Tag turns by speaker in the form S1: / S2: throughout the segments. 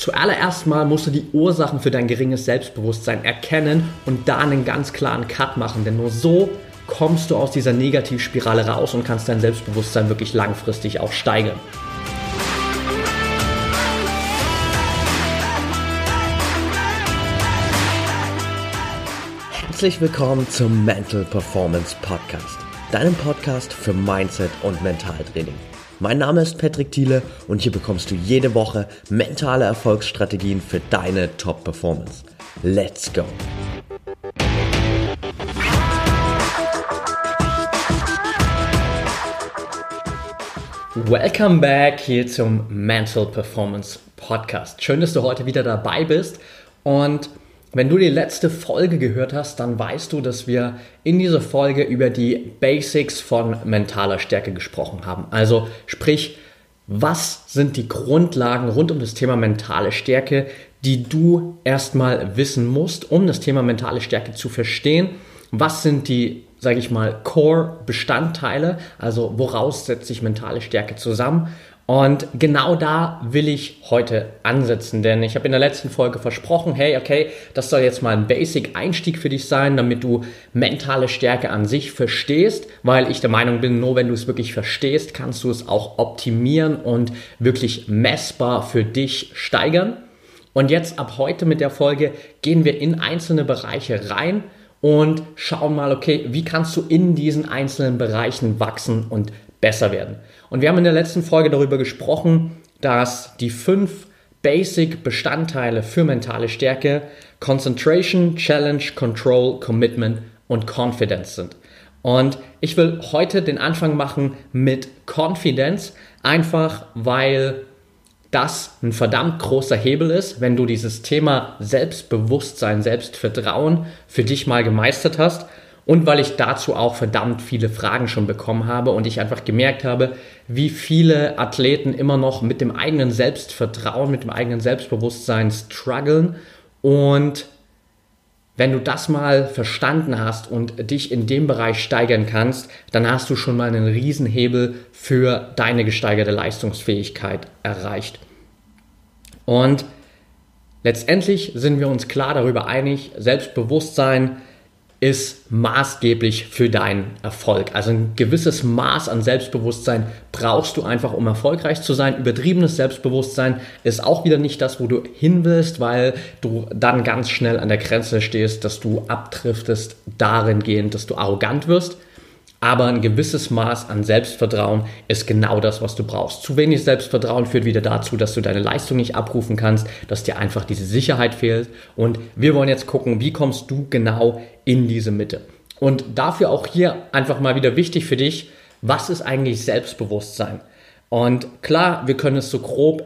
S1: Zuallererst mal musst du die Ursachen für dein geringes Selbstbewusstsein erkennen und da einen ganz klaren Cut machen, denn nur so kommst du aus dieser Negativspirale raus und kannst dein Selbstbewusstsein wirklich langfristig auch steigern. Herzlich willkommen zum Mental Performance Podcast, deinem Podcast für Mindset und Mentaltraining. Mein Name ist Patrick Thiele und hier bekommst du jede Woche mentale Erfolgsstrategien für deine Top-Performance. Let's go! Welcome back hier zum Mental Performance Podcast. Schön, dass du heute wieder dabei bist und wenn du die letzte Folge gehört hast, dann weißt du, dass wir in dieser Folge über die Basics von mentaler Stärke gesprochen haben. Also sprich, was sind die Grundlagen rund um das Thema mentale Stärke, die du erstmal wissen musst, um das Thema mentale Stärke zu verstehen? Was sind die, sage ich mal, Core-Bestandteile? Also woraus setzt sich mentale Stärke zusammen? Und genau da will ich heute ansetzen, denn ich habe in der letzten Folge versprochen, hey, okay, das soll jetzt mal ein Basic-Einstieg für dich sein, damit du mentale Stärke an sich verstehst, weil ich der Meinung bin, nur wenn du es wirklich verstehst, kannst du es auch optimieren und wirklich messbar für dich steigern. Und jetzt ab heute mit der Folge gehen wir in einzelne Bereiche rein und schauen mal, okay, wie kannst du in diesen einzelnen Bereichen wachsen und besser werden. Und wir haben in der letzten Folge darüber gesprochen, dass die fünf Basic Bestandteile für mentale Stärke Concentration, Challenge, Control, Commitment und Confidence sind. Und ich will heute den Anfang machen mit Confidence, einfach weil das ein verdammt großer Hebel ist, wenn du dieses Thema Selbstbewusstsein, Selbstvertrauen für dich mal gemeistert hast und weil ich dazu auch verdammt viele Fragen schon bekommen habe und ich einfach gemerkt habe, wie viele Athleten immer noch mit dem eigenen Selbstvertrauen, mit dem eigenen Selbstbewusstsein strugglen und wenn du das mal verstanden hast und dich in dem Bereich steigern kannst, dann hast du schon mal einen Riesenhebel für deine gesteigerte Leistungsfähigkeit erreicht. Und letztendlich sind wir uns klar darüber einig, Selbstbewusstsein ist maßgeblich für deinen Erfolg. Also ein gewisses Maß an Selbstbewusstsein brauchst du einfach, um erfolgreich zu sein. Übertriebenes Selbstbewusstsein ist auch wieder nicht das, wo du hin willst, weil du dann ganz schnell an der Grenze stehst, dass du abdriftest darin gehend, dass du arrogant wirst. Aber ein gewisses Maß an Selbstvertrauen ist genau das, was du brauchst. Zu wenig Selbstvertrauen führt wieder dazu, dass du deine Leistung nicht abrufen kannst, dass dir einfach diese Sicherheit fehlt. Und wir wollen jetzt gucken, wie kommst du genau in diese Mitte. Und dafür auch hier einfach mal wieder wichtig für dich, was ist eigentlich Selbstbewusstsein? Und klar, wir können es so grob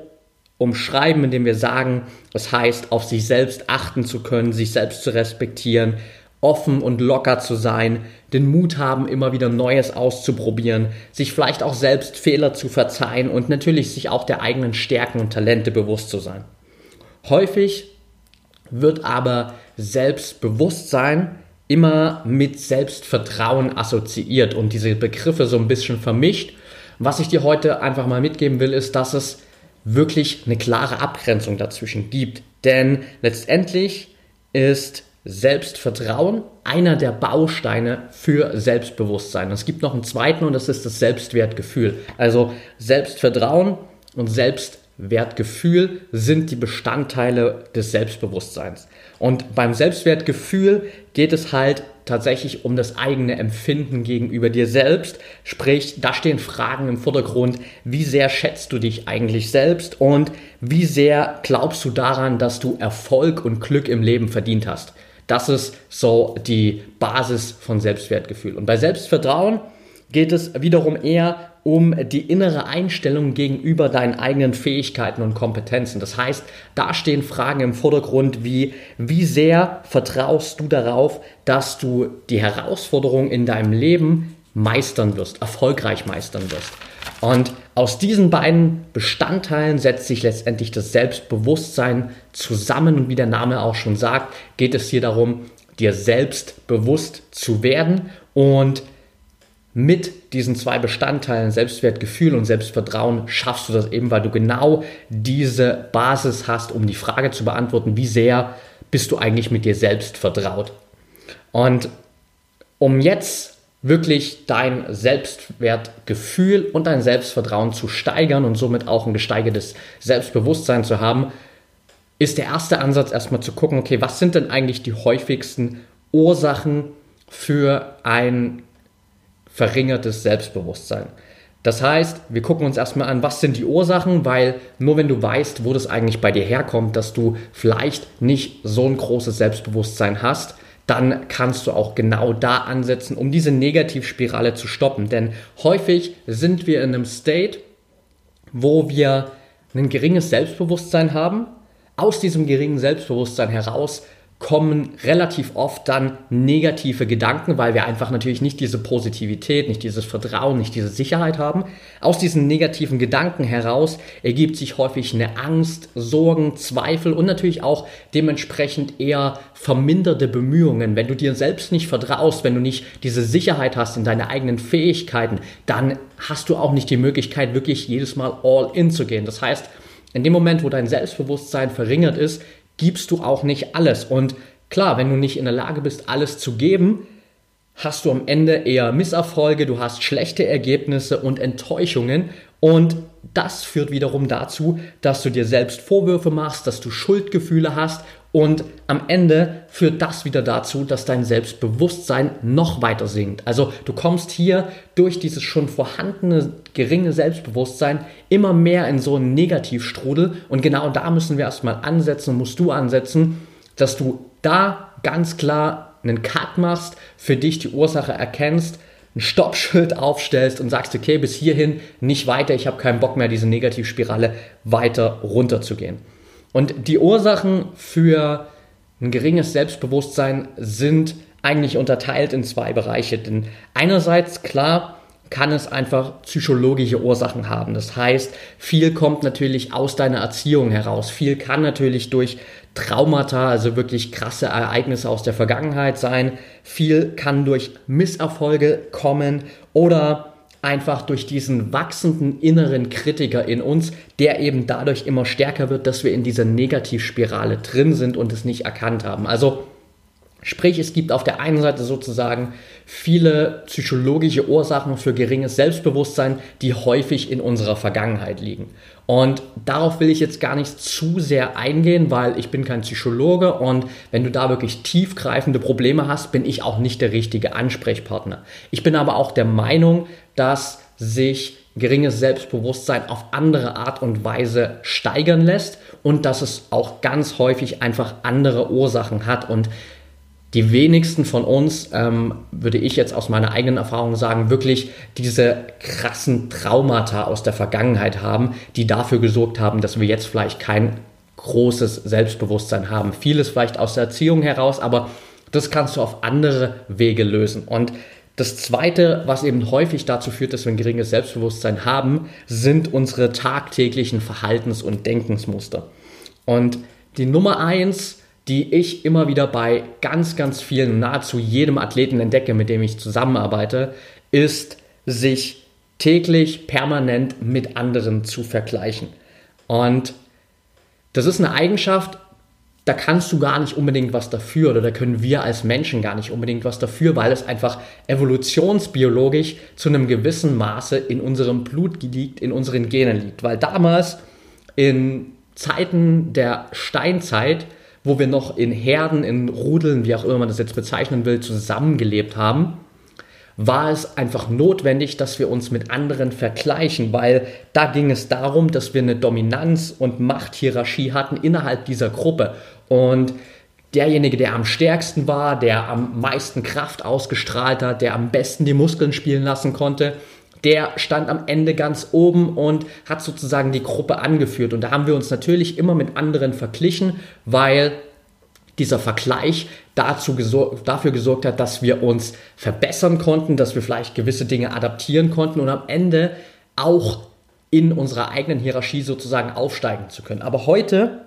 S1: umschreiben, indem wir sagen, es heißt, auf sich selbst achten zu können, sich selbst zu respektieren, offen und locker zu sein, den Mut haben, immer wieder Neues auszuprobieren, sich vielleicht auch selbst Fehler zu verzeihen und natürlich sich auch der eigenen Stärken und Talente bewusst zu sein. Häufig wird aber Selbstbewusstsein immer mit Selbstvertrauen assoziiert und diese Begriffe so ein bisschen vermischt. Was ich dir heute einfach mal mitgeben will, ist, dass es wirklich eine klare Abgrenzung dazwischen gibt. Denn letztendlich ist Selbstvertrauen einer der Bausteine für Selbstbewusstsein. Es gibt noch einen zweiten und das ist das Selbstwertgefühl. Also Selbstvertrauen und Selbstwertgefühl sind die Bestandteile des Selbstbewusstseins. Und beim Selbstwertgefühl geht es halt tatsächlich um das eigene Empfinden gegenüber dir selbst. Sprich, da stehen Fragen im Vordergrund, wie sehr schätzt du dich eigentlich selbst und wie sehr glaubst du daran, dass du Erfolg und Glück im Leben verdient hast. Das ist so die Basis von Selbstwertgefühl. Und bei Selbstvertrauen geht es wiederum eher um die innere Einstellung gegenüber deinen eigenen Fähigkeiten und Kompetenzen. Das heißt, da stehen Fragen im Vordergrund wie, wie sehr vertraust du darauf, dass du die Herausforderungen in deinem Leben meistern wirst, erfolgreich meistern wirst. Und aus diesen beiden Bestandteilen setzt sich letztendlich das Selbstbewusstsein zusammen. Und wie der Name auch schon sagt, geht es hier darum, dir selbst bewusst zu werden und mit diesen zwei Bestandteilen Selbstwertgefühl und Selbstvertrauen schaffst du das eben, weil du genau diese Basis hast, um die Frage zu beantworten, wie sehr bist du eigentlich mit dir selbst vertraut. Und um jetzt wirklich dein Selbstwertgefühl und dein Selbstvertrauen zu steigern und somit auch ein gesteigertes Selbstbewusstsein zu haben, ist der erste Ansatz erstmal zu gucken, okay, was sind denn eigentlich die häufigsten Ursachen für ein verringertes Selbstbewusstsein. Das heißt, wir gucken uns erstmal an, was sind die Ursachen, weil nur wenn du weißt, wo das eigentlich bei dir herkommt, dass du vielleicht nicht so ein großes Selbstbewusstsein hast, dann kannst du auch genau da ansetzen, um diese Negativspirale zu stoppen. Denn häufig sind wir in einem State, wo wir ein geringes Selbstbewusstsein haben. Aus diesem geringen Selbstbewusstsein heraus kommen relativ oft dann negative Gedanken, weil wir einfach natürlich nicht diese Positivität, nicht dieses Vertrauen, nicht diese Sicherheit haben. Aus diesen negativen Gedanken heraus ergibt sich häufig eine Angst, Sorgen, Zweifel und natürlich auch dementsprechend eher verminderte Bemühungen. Wenn du dir selbst nicht vertraust, wenn du nicht diese Sicherheit hast in deine eigenen Fähigkeiten, dann hast du auch nicht die Möglichkeit, wirklich jedes Mal all in zu gehen. Das heißt, in dem Moment, wo dein Selbstbewusstsein verringert ist, gibst du auch nicht alles. Und klar, wenn du nicht in der Lage bist, alles zu geben, hast du am Ende eher Misserfolge, du hast schlechte Ergebnisse und Enttäuschungen und das führt wiederum dazu, dass du dir selbst Vorwürfe machst, dass du Schuldgefühle hast und am Ende führt das wieder dazu, dass dein Selbstbewusstsein noch weiter sinkt. Also du kommst hier durch dieses schon vorhandene geringe Selbstbewusstsein immer mehr in so einen Negativstrudel. Und genau da müssen wir erstmal ansetzen, musst du ansetzen, dass du da ganz klar einen Cut machst, für dich die Ursache erkennst, ein Stoppschild aufstellst und sagst, okay, bis hierhin nicht weiter, ich habe keinen Bock mehr, diese Negativspirale weiter runterzugehen. Und die Ursachen für ein geringes Selbstbewusstsein sind eigentlich unterteilt in zwei Bereiche. Denn einerseits, klar, kann es einfach psychologische Ursachen haben. Das heißt, viel kommt natürlich aus deiner Erziehung heraus. Viel kann natürlich durch Traumata, also wirklich krasse Ereignisse aus der Vergangenheit sein. Viel kann durch Misserfolge kommen oder einfach durch diesen wachsenden inneren Kritiker in uns, der eben dadurch immer stärker wird, dass wir in dieser Negativspirale drin sind und es nicht erkannt haben. Also Sprich, es gibt auf der einen Seite sozusagen viele psychologische Ursachen für geringes Selbstbewusstsein, die häufig in unserer Vergangenheit liegen. Und darauf will ich jetzt gar nicht zu sehr eingehen, weil ich bin kein Psychologe und wenn du da wirklich tiefgreifende Probleme hast, bin ich auch nicht der richtige Ansprechpartner. Ich bin aber auch der Meinung, dass sich geringes Selbstbewusstsein auf andere Art und Weise steigern lässt und dass es auch ganz häufig einfach andere Ursachen hat und die wenigsten von uns, ähm, würde ich jetzt aus meiner eigenen Erfahrung sagen, wirklich diese krassen Traumata aus der Vergangenheit haben, die dafür gesorgt haben, dass wir jetzt vielleicht kein großes Selbstbewusstsein haben. Vieles vielleicht aus der Erziehung heraus, aber das kannst du auf andere Wege lösen. Und das Zweite, was eben häufig dazu führt, dass wir ein geringes Selbstbewusstsein haben, sind unsere tagtäglichen Verhaltens- und Denkensmuster. Und die Nummer eins die ich immer wieder bei ganz, ganz vielen, nahezu jedem Athleten entdecke, mit dem ich zusammenarbeite, ist, sich täglich permanent mit anderen zu vergleichen. Und das ist eine Eigenschaft, da kannst du gar nicht unbedingt was dafür oder da können wir als Menschen gar nicht unbedingt was dafür, weil es einfach evolutionsbiologisch zu einem gewissen Maße in unserem Blut liegt, in unseren Genen liegt. Weil damals in Zeiten der Steinzeit wo wir noch in Herden, in Rudeln, wie auch immer man das jetzt bezeichnen will, zusammengelebt haben, war es einfach notwendig, dass wir uns mit anderen vergleichen, weil da ging es darum, dass wir eine Dominanz- und Machthierarchie hatten innerhalb dieser Gruppe. Und derjenige, der am stärksten war, der am meisten Kraft ausgestrahlt hat, der am besten die Muskeln spielen lassen konnte, der stand am Ende ganz oben und hat sozusagen die Gruppe angeführt. Und da haben wir uns natürlich immer mit anderen verglichen, weil dieser Vergleich dazu gesor dafür gesorgt hat, dass wir uns verbessern konnten, dass wir vielleicht gewisse Dinge adaptieren konnten und am Ende auch in unserer eigenen Hierarchie sozusagen aufsteigen zu können. Aber heute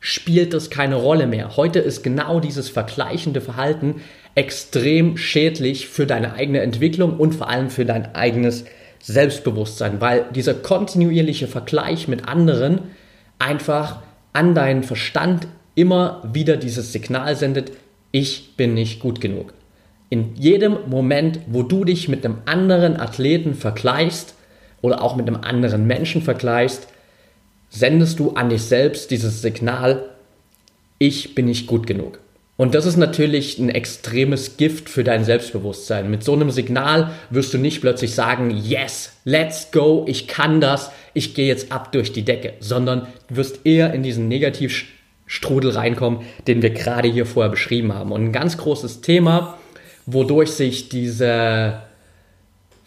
S1: spielt das keine Rolle mehr. Heute ist genau dieses vergleichende Verhalten extrem schädlich für deine eigene Entwicklung und vor allem für dein eigenes Selbstbewusstsein, weil dieser kontinuierliche Vergleich mit anderen einfach an deinen Verstand immer wieder dieses Signal sendet, ich bin nicht gut genug. In jedem Moment, wo du dich mit einem anderen Athleten vergleichst oder auch mit einem anderen Menschen vergleichst, sendest du an dich selbst dieses Signal, ich bin nicht gut genug. Und das ist natürlich ein extremes Gift für dein Selbstbewusstsein. Mit so einem Signal wirst du nicht plötzlich sagen, yes, let's go, ich kann das, ich gehe jetzt ab durch die Decke, sondern du wirst eher in diesen Negativstrudel reinkommen, den wir gerade hier vorher beschrieben haben. Und ein ganz großes Thema, wodurch sich diese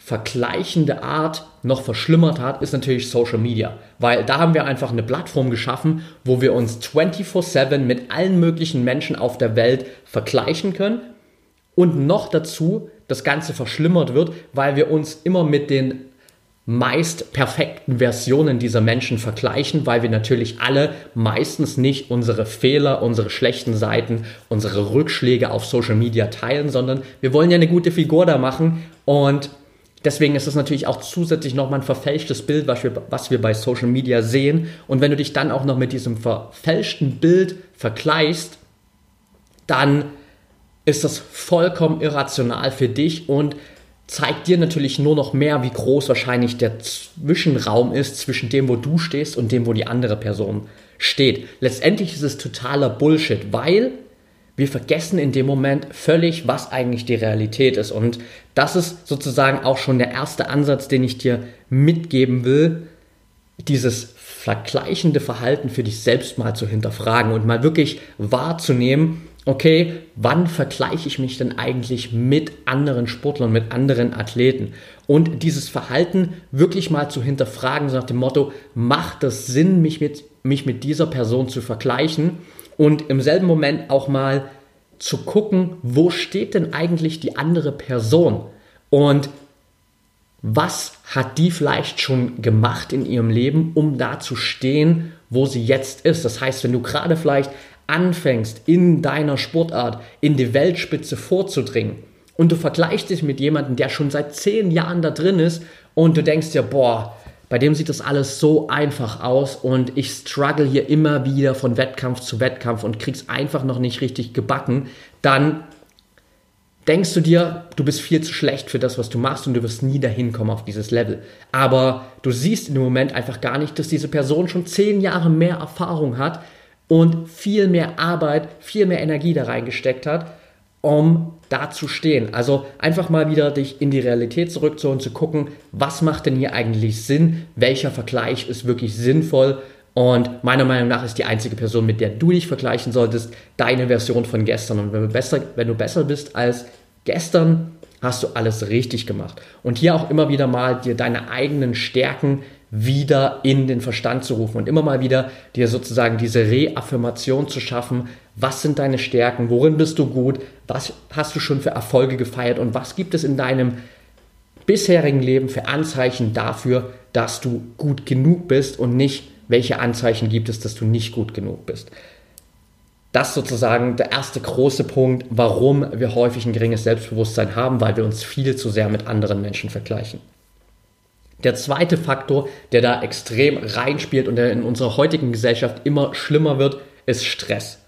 S1: vergleichende Art noch verschlimmert hat, ist natürlich Social Media. Weil da haben wir einfach eine Plattform geschaffen, wo wir uns 24/7 mit allen möglichen Menschen auf der Welt vergleichen können. Und noch dazu das Ganze verschlimmert wird, weil wir uns immer mit den meist perfekten Versionen dieser Menschen vergleichen, weil wir natürlich alle meistens nicht unsere Fehler, unsere schlechten Seiten, unsere Rückschläge auf Social Media teilen, sondern wir wollen ja eine gute Figur da machen und Deswegen ist es natürlich auch zusätzlich nochmal ein verfälschtes Bild, was wir, was wir bei Social Media sehen. Und wenn du dich dann auch noch mit diesem verfälschten Bild vergleichst, dann ist das vollkommen irrational für dich und zeigt dir natürlich nur noch mehr, wie groß wahrscheinlich der Zwischenraum ist zwischen dem, wo du stehst und dem, wo die andere Person steht. Letztendlich ist es totaler Bullshit, weil wir vergessen in dem Moment völlig, was eigentlich die Realität ist. Und das ist sozusagen auch schon der erste Ansatz, den ich dir mitgeben will, dieses vergleichende Verhalten für dich selbst mal zu hinterfragen und mal wirklich wahrzunehmen, okay, wann vergleiche ich mich denn eigentlich mit anderen Sportlern, mit anderen Athleten? Und dieses Verhalten wirklich mal zu hinterfragen, so nach dem Motto, macht es Sinn, mich mit, mich mit dieser Person zu vergleichen? Und im selben Moment auch mal zu gucken, wo steht denn eigentlich die andere Person und was hat die vielleicht schon gemacht in ihrem Leben, um da zu stehen, wo sie jetzt ist. Das heißt, wenn du gerade vielleicht anfängst, in deiner Sportart in die Weltspitze vorzudringen und du vergleichst dich mit jemandem, der schon seit zehn Jahren da drin ist und du denkst dir, boah, bei dem sieht das alles so einfach aus und ich struggle hier immer wieder von Wettkampf zu Wettkampf und krieg's einfach noch nicht richtig gebacken, dann denkst du dir, du bist viel zu schlecht für das, was du machst und du wirst nie dahin kommen auf dieses Level. Aber du siehst in dem Moment einfach gar nicht, dass diese Person schon zehn Jahre mehr Erfahrung hat und viel mehr Arbeit, viel mehr Energie da reingesteckt hat um da zu stehen. Also einfach mal wieder dich in die Realität zurückzuholen, zu gucken, was macht denn hier eigentlich Sinn, welcher Vergleich ist wirklich sinnvoll und meiner Meinung nach ist die einzige Person, mit der du dich vergleichen solltest, deine Version von gestern. Und wenn du besser, wenn du besser bist als gestern, hast du alles richtig gemacht. Und hier auch immer wieder mal dir deine eigenen Stärken wieder in den Verstand zu rufen und immer mal wieder dir sozusagen diese Reaffirmation zu schaffen. Was sind deine Stärken? Worin bist du gut? Was hast du schon für Erfolge gefeiert? Und was gibt es in deinem bisherigen Leben für Anzeichen dafür, dass du gut genug bist und nicht, welche Anzeichen gibt es, dass du nicht gut genug bist? Das ist sozusagen der erste große Punkt, warum wir häufig ein geringes Selbstbewusstsein haben, weil wir uns viel zu sehr mit anderen Menschen vergleichen. Der zweite Faktor, der da extrem reinspielt und der in unserer heutigen Gesellschaft immer schlimmer wird, ist Stress.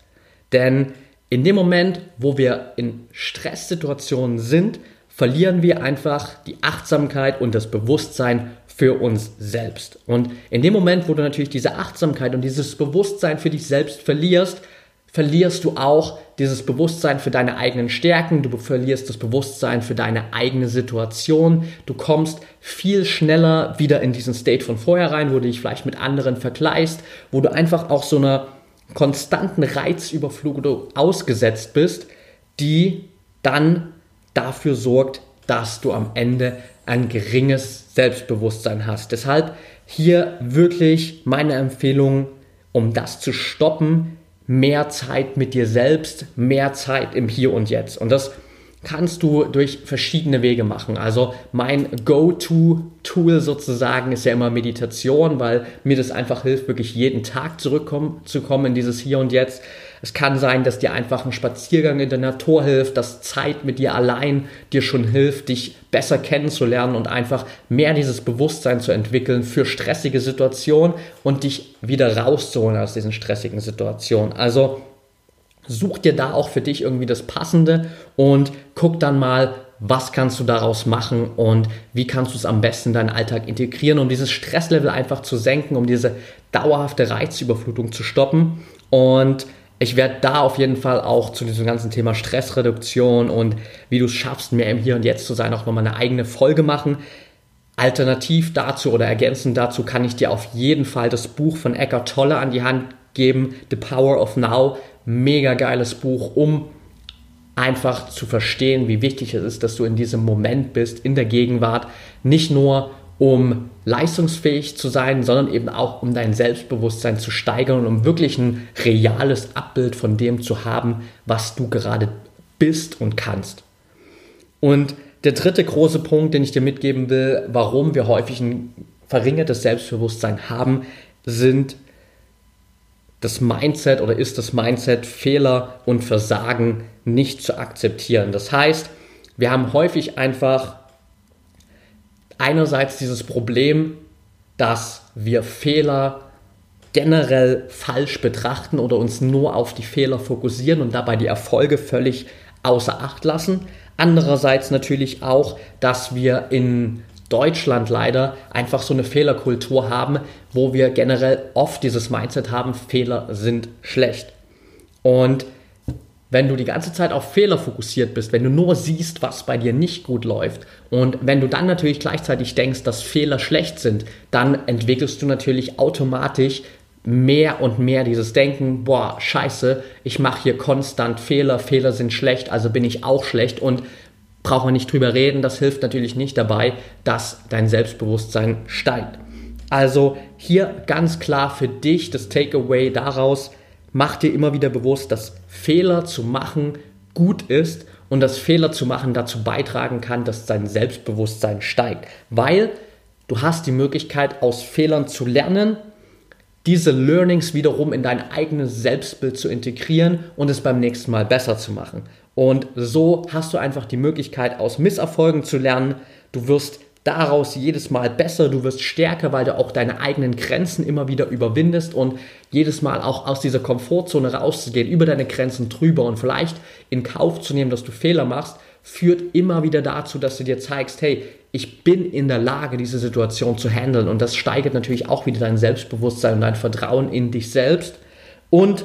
S1: Denn in dem Moment, wo wir in Stresssituationen sind, verlieren wir einfach die Achtsamkeit und das Bewusstsein für uns selbst. Und in dem Moment, wo du natürlich diese Achtsamkeit und dieses Bewusstsein für dich selbst verlierst, verlierst du auch dieses Bewusstsein für deine eigenen Stärken, du verlierst das Bewusstsein für deine eigene Situation, du kommst viel schneller wieder in diesen State von vorher rein, wo du dich vielleicht mit anderen vergleichst, wo du einfach auch so einer konstanten Reizüberflutung ausgesetzt bist, die dann dafür sorgt, dass du am Ende ein geringes Selbstbewusstsein hast. Deshalb hier wirklich meine Empfehlung, um das zu stoppen, mehr Zeit mit dir selbst, mehr Zeit im Hier und Jetzt. Und das kannst du durch verschiedene Wege machen. Also mein Go-To-Tool sozusagen ist ja immer Meditation, weil mir das einfach hilft, wirklich jeden Tag zurückzukommen in dieses Hier und Jetzt. Es kann sein, dass dir einfach ein Spaziergang in der Natur hilft, dass Zeit mit dir allein dir schon hilft, dich besser kennenzulernen und einfach mehr dieses Bewusstsein zu entwickeln für stressige Situationen und dich wieder rauszuholen aus diesen stressigen Situationen. Also such dir da auch für dich irgendwie das Passende und guck dann mal, was kannst du daraus machen und wie kannst du es am besten in deinen Alltag integrieren, um dieses Stresslevel einfach zu senken, um diese dauerhafte Reizüberflutung zu stoppen. Und ich werde da auf jeden Fall auch zu diesem ganzen Thema Stressreduktion und wie du es schaffst, mehr im Hier und Jetzt zu sein, auch nochmal eine eigene Folge machen. Alternativ dazu oder ergänzend dazu kann ich dir auf jeden Fall das Buch von Eckhart Tolle an die Hand geben, The Power of Now. Mega geiles Buch, um einfach zu verstehen, wie wichtig es ist, dass du in diesem Moment bist, in der Gegenwart, nicht nur um leistungsfähig zu sein, sondern eben auch um dein Selbstbewusstsein zu steigern und um wirklich ein reales Abbild von dem zu haben, was du gerade bist und kannst. Und der dritte große Punkt, den ich dir mitgeben will, warum wir häufig ein verringertes Selbstbewusstsein haben, sind das Mindset oder ist das Mindset, Fehler und Versagen nicht zu akzeptieren. Das heißt, wir haben häufig einfach einerseits dieses Problem, dass wir Fehler generell falsch betrachten oder uns nur auf die Fehler fokussieren und dabei die Erfolge völlig außer Acht lassen. Andererseits natürlich auch, dass wir in Deutschland leider einfach so eine Fehlerkultur haben, wo wir generell oft dieses Mindset haben, Fehler sind schlecht. Und wenn du die ganze Zeit auf Fehler fokussiert bist, wenn du nur siehst, was bei dir nicht gut läuft und wenn du dann natürlich gleichzeitig denkst, dass Fehler schlecht sind, dann entwickelst du natürlich automatisch mehr und mehr dieses Denken, boah, scheiße, ich mache hier konstant Fehler, Fehler sind schlecht, also bin ich auch schlecht und brauchen wir nicht drüber reden, das hilft natürlich nicht dabei, dass dein Selbstbewusstsein steigt. Also hier ganz klar für dich das Takeaway daraus, mach dir immer wieder bewusst, dass Fehler zu machen gut ist und dass Fehler zu machen dazu beitragen kann, dass dein Selbstbewusstsein steigt. Weil du hast die Möglichkeit, aus Fehlern zu lernen, diese Learnings wiederum in dein eigenes Selbstbild zu integrieren und es beim nächsten Mal besser zu machen. Und so hast du einfach die Möglichkeit, aus Misserfolgen zu lernen. Du wirst daraus jedes Mal besser, du wirst stärker, weil du auch deine eigenen Grenzen immer wieder überwindest und jedes Mal auch aus dieser Komfortzone rauszugehen, über deine Grenzen drüber und vielleicht in Kauf zu nehmen, dass du Fehler machst, führt immer wieder dazu, dass du dir zeigst, hey, ich bin in der Lage, diese Situation zu handeln. Und das steigert natürlich auch wieder dein Selbstbewusstsein und dein Vertrauen in dich selbst. Und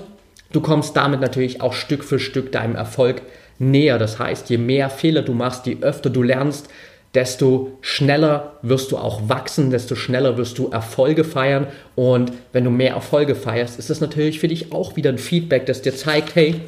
S1: du kommst damit natürlich auch Stück für Stück deinem Erfolg näher. Das heißt, je mehr Fehler du machst, je öfter du lernst, desto schneller wirst du auch wachsen, desto schneller wirst du Erfolge feiern. Und wenn du mehr Erfolge feierst, ist das natürlich für dich auch wieder ein Feedback, das dir zeigt, hey,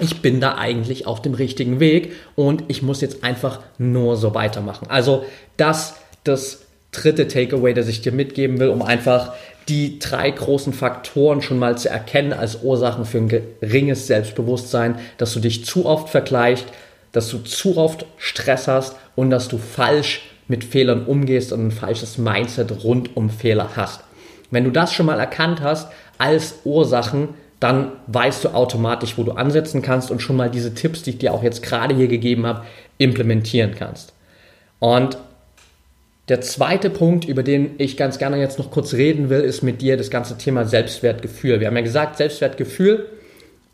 S1: ich bin da eigentlich auf dem richtigen Weg und ich muss jetzt einfach nur so weitermachen. Also das, das dritte Takeaway, das ich dir mitgeben will, um einfach die drei großen Faktoren schon mal zu erkennen als Ursachen für ein geringes Selbstbewusstsein, dass du dich zu oft vergleichst, dass du zu oft Stress hast und dass du falsch mit Fehlern umgehst und ein falsches Mindset rund um Fehler hast. Wenn du das schon mal erkannt hast als Ursachen, dann weißt du automatisch, wo du ansetzen kannst und schon mal diese Tipps, die ich dir auch jetzt gerade hier gegeben habe, implementieren kannst. Und der zweite Punkt, über den ich ganz gerne jetzt noch kurz reden will, ist mit dir das ganze Thema Selbstwertgefühl. Wir haben ja gesagt, Selbstwertgefühl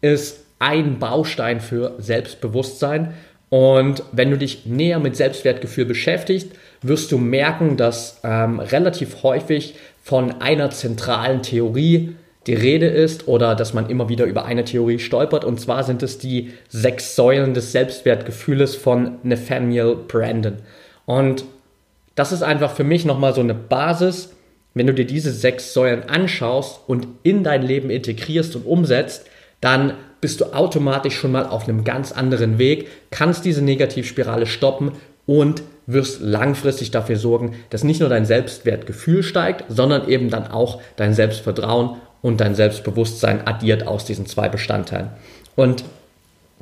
S1: ist ein Baustein für Selbstbewusstsein. Und wenn du dich näher mit Selbstwertgefühl beschäftigst, wirst du merken, dass ähm, relativ häufig von einer zentralen Theorie die Rede ist oder dass man immer wieder über eine Theorie stolpert. Und zwar sind es die sechs Säulen des Selbstwertgefühles von Nathaniel Brandon. Und das ist einfach für mich nochmal so eine Basis, wenn du dir diese sechs Säulen anschaust und in dein Leben integrierst und umsetzt, dann bist du automatisch schon mal auf einem ganz anderen Weg, kannst diese Negativspirale stoppen und wirst langfristig dafür sorgen, dass nicht nur dein Selbstwertgefühl steigt, sondern eben dann auch dein Selbstvertrauen und dein Selbstbewusstsein addiert aus diesen zwei Bestandteilen. Und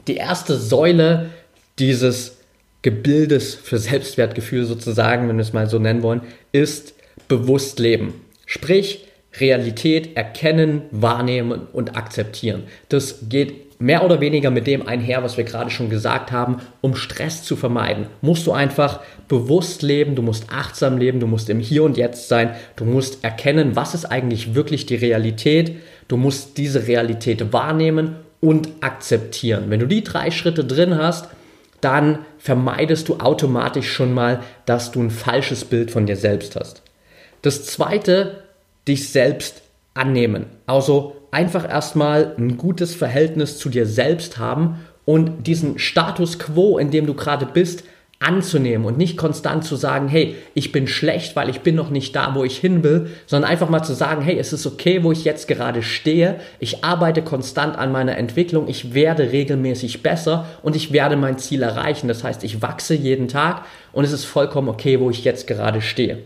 S1: die erste Säule dieses Gebildes für Selbstwertgefühl sozusagen, wenn wir es mal so nennen wollen, ist bewusst leben. Sprich, Realität erkennen, wahrnehmen und akzeptieren. Das geht mehr oder weniger mit dem einher, was wir gerade schon gesagt haben, um Stress zu vermeiden. Musst du einfach bewusst leben, du musst achtsam leben, du musst im Hier und Jetzt sein, du musst erkennen, was ist eigentlich wirklich die Realität, du musst diese Realität wahrnehmen und akzeptieren. Wenn du die drei Schritte drin hast, dann vermeidest du automatisch schon mal, dass du ein falsches Bild von dir selbst hast. Das zweite, dich selbst annehmen. Also einfach erstmal ein gutes Verhältnis zu dir selbst haben und diesen Status quo, in dem du gerade bist, anzunehmen und nicht konstant zu sagen, hey, ich bin schlecht, weil ich bin noch nicht da, wo ich hin will, sondern einfach mal zu sagen, hey, es ist okay, wo ich jetzt gerade stehe. Ich arbeite konstant an meiner Entwicklung, ich werde regelmäßig besser und ich werde mein Ziel erreichen. Das heißt, ich wachse jeden Tag und es ist vollkommen okay, wo ich jetzt gerade stehe.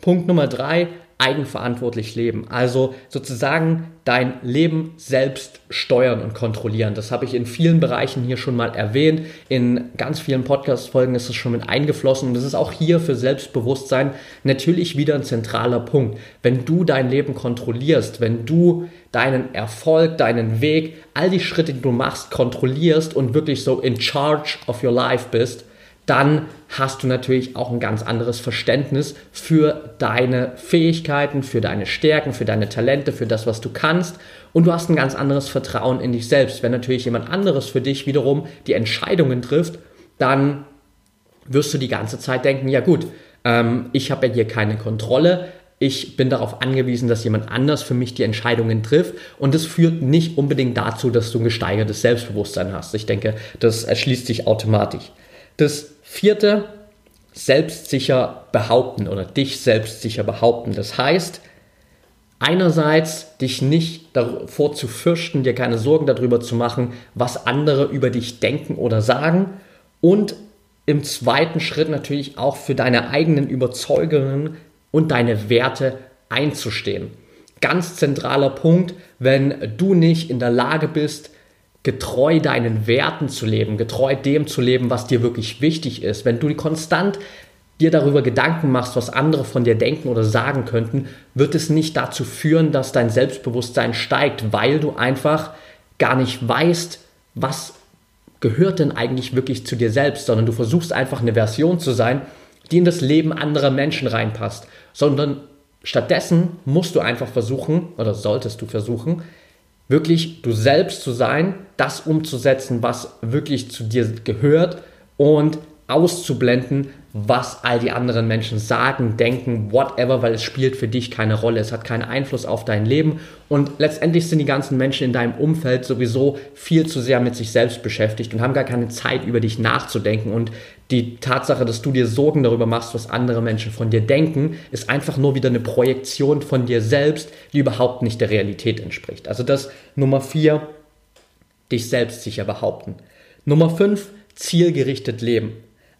S1: Punkt Nummer drei, eigenverantwortlich leben. Also sozusagen dein Leben selbst steuern und kontrollieren. Das habe ich in vielen Bereichen hier schon mal erwähnt. In ganz vielen Podcast-Folgen ist es schon mit eingeflossen und das ist auch hier für Selbstbewusstsein natürlich wieder ein zentraler Punkt. Wenn du dein Leben kontrollierst, wenn du deinen Erfolg, deinen Weg, all die Schritte, die du machst, kontrollierst und wirklich so in charge of your life bist, dann hast du natürlich auch ein ganz anderes Verständnis für deine Fähigkeiten, für deine Stärken, für deine Talente, für das, was du kannst. Und du hast ein ganz anderes Vertrauen in dich selbst. Wenn natürlich jemand anderes für dich wiederum die Entscheidungen trifft, dann wirst du die ganze Zeit denken, ja gut, ähm, ich habe ja hier keine Kontrolle, ich bin darauf angewiesen, dass jemand anders für mich die Entscheidungen trifft. Und das führt nicht unbedingt dazu, dass du ein gesteigertes Selbstbewusstsein hast. Ich denke, das erschließt sich automatisch. Das Vierte, selbstsicher behaupten oder dich selbstsicher behaupten. Das heißt, einerseits dich nicht davor zu fürchten, dir keine Sorgen darüber zu machen, was andere über dich denken oder sagen und im zweiten Schritt natürlich auch für deine eigenen Überzeugungen und deine Werte einzustehen. Ganz zentraler Punkt, wenn du nicht in der Lage bist, getreu deinen Werten zu leben, getreu dem zu leben, was dir wirklich wichtig ist, wenn du konstant dir darüber Gedanken machst, was andere von dir denken oder sagen könnten, wird es nicht dazu führen, dass dein Selbstbewusstsein steigt, weil du einfach gar nicht weißt, was gehört denn eigentlich wirklich zu dir selbst, sondern du versuchst einfach eine Version zu sein, die in das Leben anderer Menschen reinpasst, sondern stattdessen musst du einfach versuchen oder solltest du versuchen, wirklich du selbst zu sein, das umzusetzen, was wirklich zu dir gehört und auszublenden, was all die anderen Menschen sagen, denken, whatever, weil es spielt für dich keine Rolle. Es hat keinen Einfluss auf dein Leben und letztendlich sind die ganzen Menschen in deinem Umfeld sowieso viel zu sehr mit sich selbst beschäftigt und haben gar keine Zeit über dich nachzudenken und die Tatsache, dass du dir Sorgen darüber machst, was andere Menschen von dir denken, ist einfach nur wieder eine Projektion von dir selbst, die überhaupt nicht der Realität entspricht. Also das Nummer vier, dich selbst sicher behaupten. Nummer fünf, zielgerichtet leben.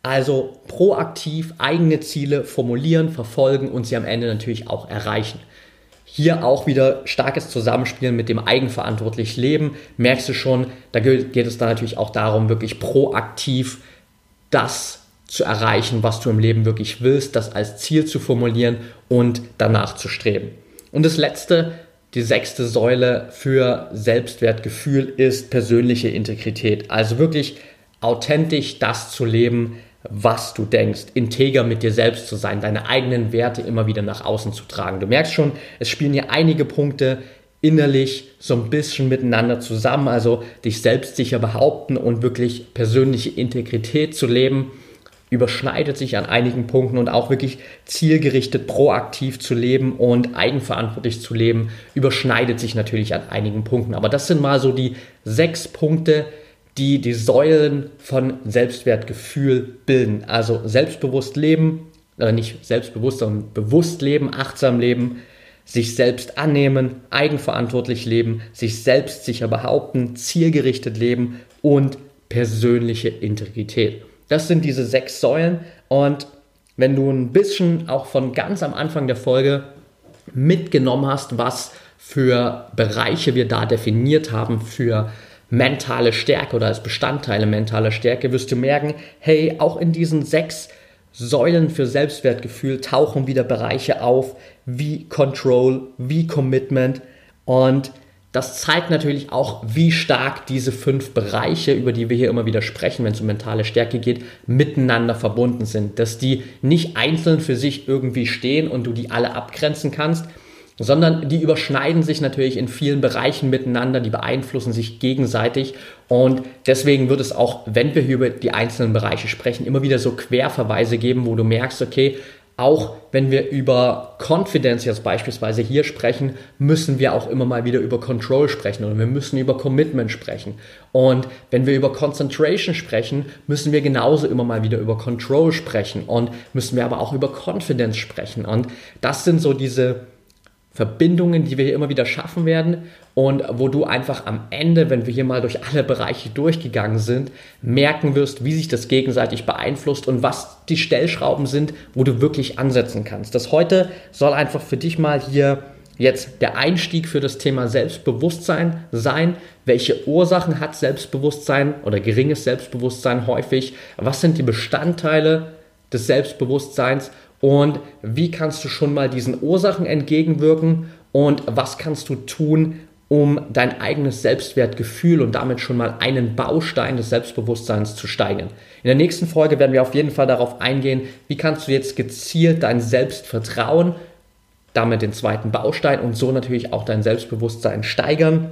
S1: Also proaktiv eigene Ziele formulieren, verfolgen und sie am Ende natürlich auch erreichen. Hier auch wieder starkes Zusammenspielen mit dem eigenverantwortlich Leben. Merkst du schon, da geht es dann natürlich auch darum, wirklich proaktiv das zu erreichen, was du im Leben wirklich willst, das als Ziel zu formulieren und danach zu streben. Und das letzte, die sechste Säule für Selbstwertgefühl ist persönliche Integrität. Also wirklich authentisch das zu leben, was du denkst, integer mit dir selbst zu sein, deine eigenen Werte immer wieder nach außen zu tragen. Du merkst schon, es spielen hier einige Punkte innerlich so ein bisschen miteinander zusammen, also dich selbstsicher behaupten und wirklich persönliche Integrität zu leben, überschneidet sich an einigen Punkten und auch wirklich zielgerichtet proaktiv zu leben und eigenverantwortlich zu leben, überschneidet sich natürlich an einigen Punkten. Aber das sind mal so die sechs Punkte, die die Säulen von Selbstwertgefühl bilden. Also selbstbewusst leben, äh nicht selbstbewusst, sondern bewusst leben, achtsam leben, sich selbst annehmen, eigenverantwortlich leben, sich selbst sicher behaupten, zielgerichtet leben und persönliche Integrität. Das sind diese sechs Säulen und wenn du ein bisschen auch von ganz am Anfang der Folge mitgenommen hast, was für Bereiche wir da definiert haben für mentale Stärke oder als Bestandteile mentaler Stärke, wirst du merken, hey, auch in diesen sechs Säulen für Selbstwertgefühl tauchen wieder Bereiche auf, wie Control, wie Commitment und das zeigt natürlich auch, wie stark diese fünf Bereiche, über die wir hier immer wieder sprechen, wenn es um mentale Stärke geht, miteinander verbunden sind. Dass die nicht einzeln für sich irgendwie stehen und du die alle abgrenzen kannst, sondern die überschneiden sich natürlich in vielen Bereichen miteinander, die beeinflussen sich gegenseitig und deswegen wird es auch, wenn wir hier über die einzelnen Bereiche sprechen, immer wieder so Querverweise geben, wo du merkst, okay, auch wenn wir über Confidence jetzt beispielsweise hier sprechen, müssen wir auch immer mal wieder über Control sprechen oder wir müssen über Commitment sprechen. Und wenn wir über Concentration sprechen, müssen wir genauso immer mal wieder über Control sprechen und müssen wir aber auch über Confidence sprechen. Und das sind so diese Verbindungen, die wir hier immer wieder schaffen werden und wo du einfach am Ende, wenn wir hier mal durch alle Bereiche durchgegangen sind, merken wirst, wie sich das gegenseitig beeinflusst und was die Stellschrauben sind, wo du wirklich ansetzen kannst. Das heute soll einfach für dich mal hier jetzt der Einstieg für das Thema Selbstbewusstsein sein. Welche Ursachen hat Selbstbewusstsein oder geringes Selbstbewusstsein häufig? Was sind die Bestandteile des Selbstbewusstseins und wie kannst du schon mal diesen Ursachen entgegenwirken und was kannst du tun, um dein eigenes Selbstwertgefühl und damit schon mal einen Baustein des Selbstbewusstseins zu steigern. In der nächsten Folge werden wir auf jeden Fall darauf eingehen, wie kannst du jetzt gezielt dein Selbstvertrauen, damit den zweiten Baustein und so natürlich auch dein Selbstbewusstsein steigern.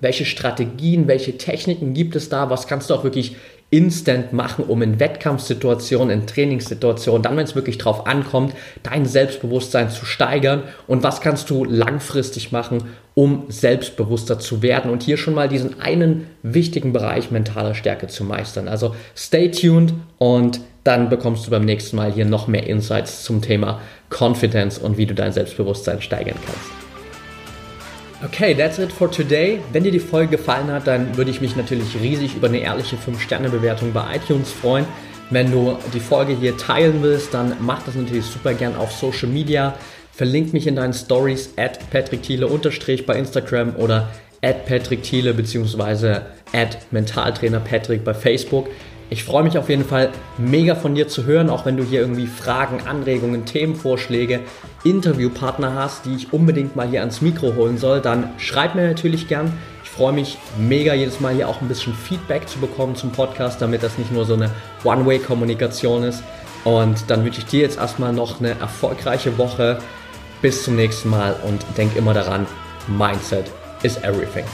S1: Welche Strategien, welche Techniken gibt es da? Was kannst du auch wirklich instant machen, um in Wettkampfsituationen, in Trainingssituationen, dann, wenn es wirklich drauf ankommt, dein Selbstbewusstsein zu steigern und was kannst du langfristig machen, um selbstbewusster zu werden und hier schon mal diesen einen wichtigen Bereich mentaler Stärke zu meistern. Also stay tuned und dann bekommst du beim nächsten Mal hier noch mehr Insights zum Thema Confidence und wie du dein Selbstbewusstsein steigern kannst. Okay, that's it for today. Wenn dir die Folge gefallen hat, dann würde ich mich natürlich riesig über eine ehrliche 5-Sterne-Bewertung bei iTunes freuen. Wenn du die Folge hier teilen willst, dann mach das natürlich super gern auf Social Media. Verlink mich in deinen Stories at Patrick Thiele unterstrich bei Instagram oder at Patrick Thiele beziehungsweise at Mentaltrainer Patrick bei Facebook. Ich freue mich auf jeden Fall mega von dir zu hören, auch wenn du hier irgendwie Fragen, Anregungen, Themenvorschläge, Interviewpartner hast, die ich unbedingt mal hier ans Mikro holen soll, dann schreib mir natürlich gern. Ich freue mich mega jedes Mal hier auch ein bisschen Feedback zu bekommen zum Podcast, damit das nicht nur so eine One-Way-Kommunikation ist. Und dann wünsche ich dir jetzt erstmal noch eine erfolgreiche Woche. Bis zum nächsten Mal und denk immer daran, Mindset is everything.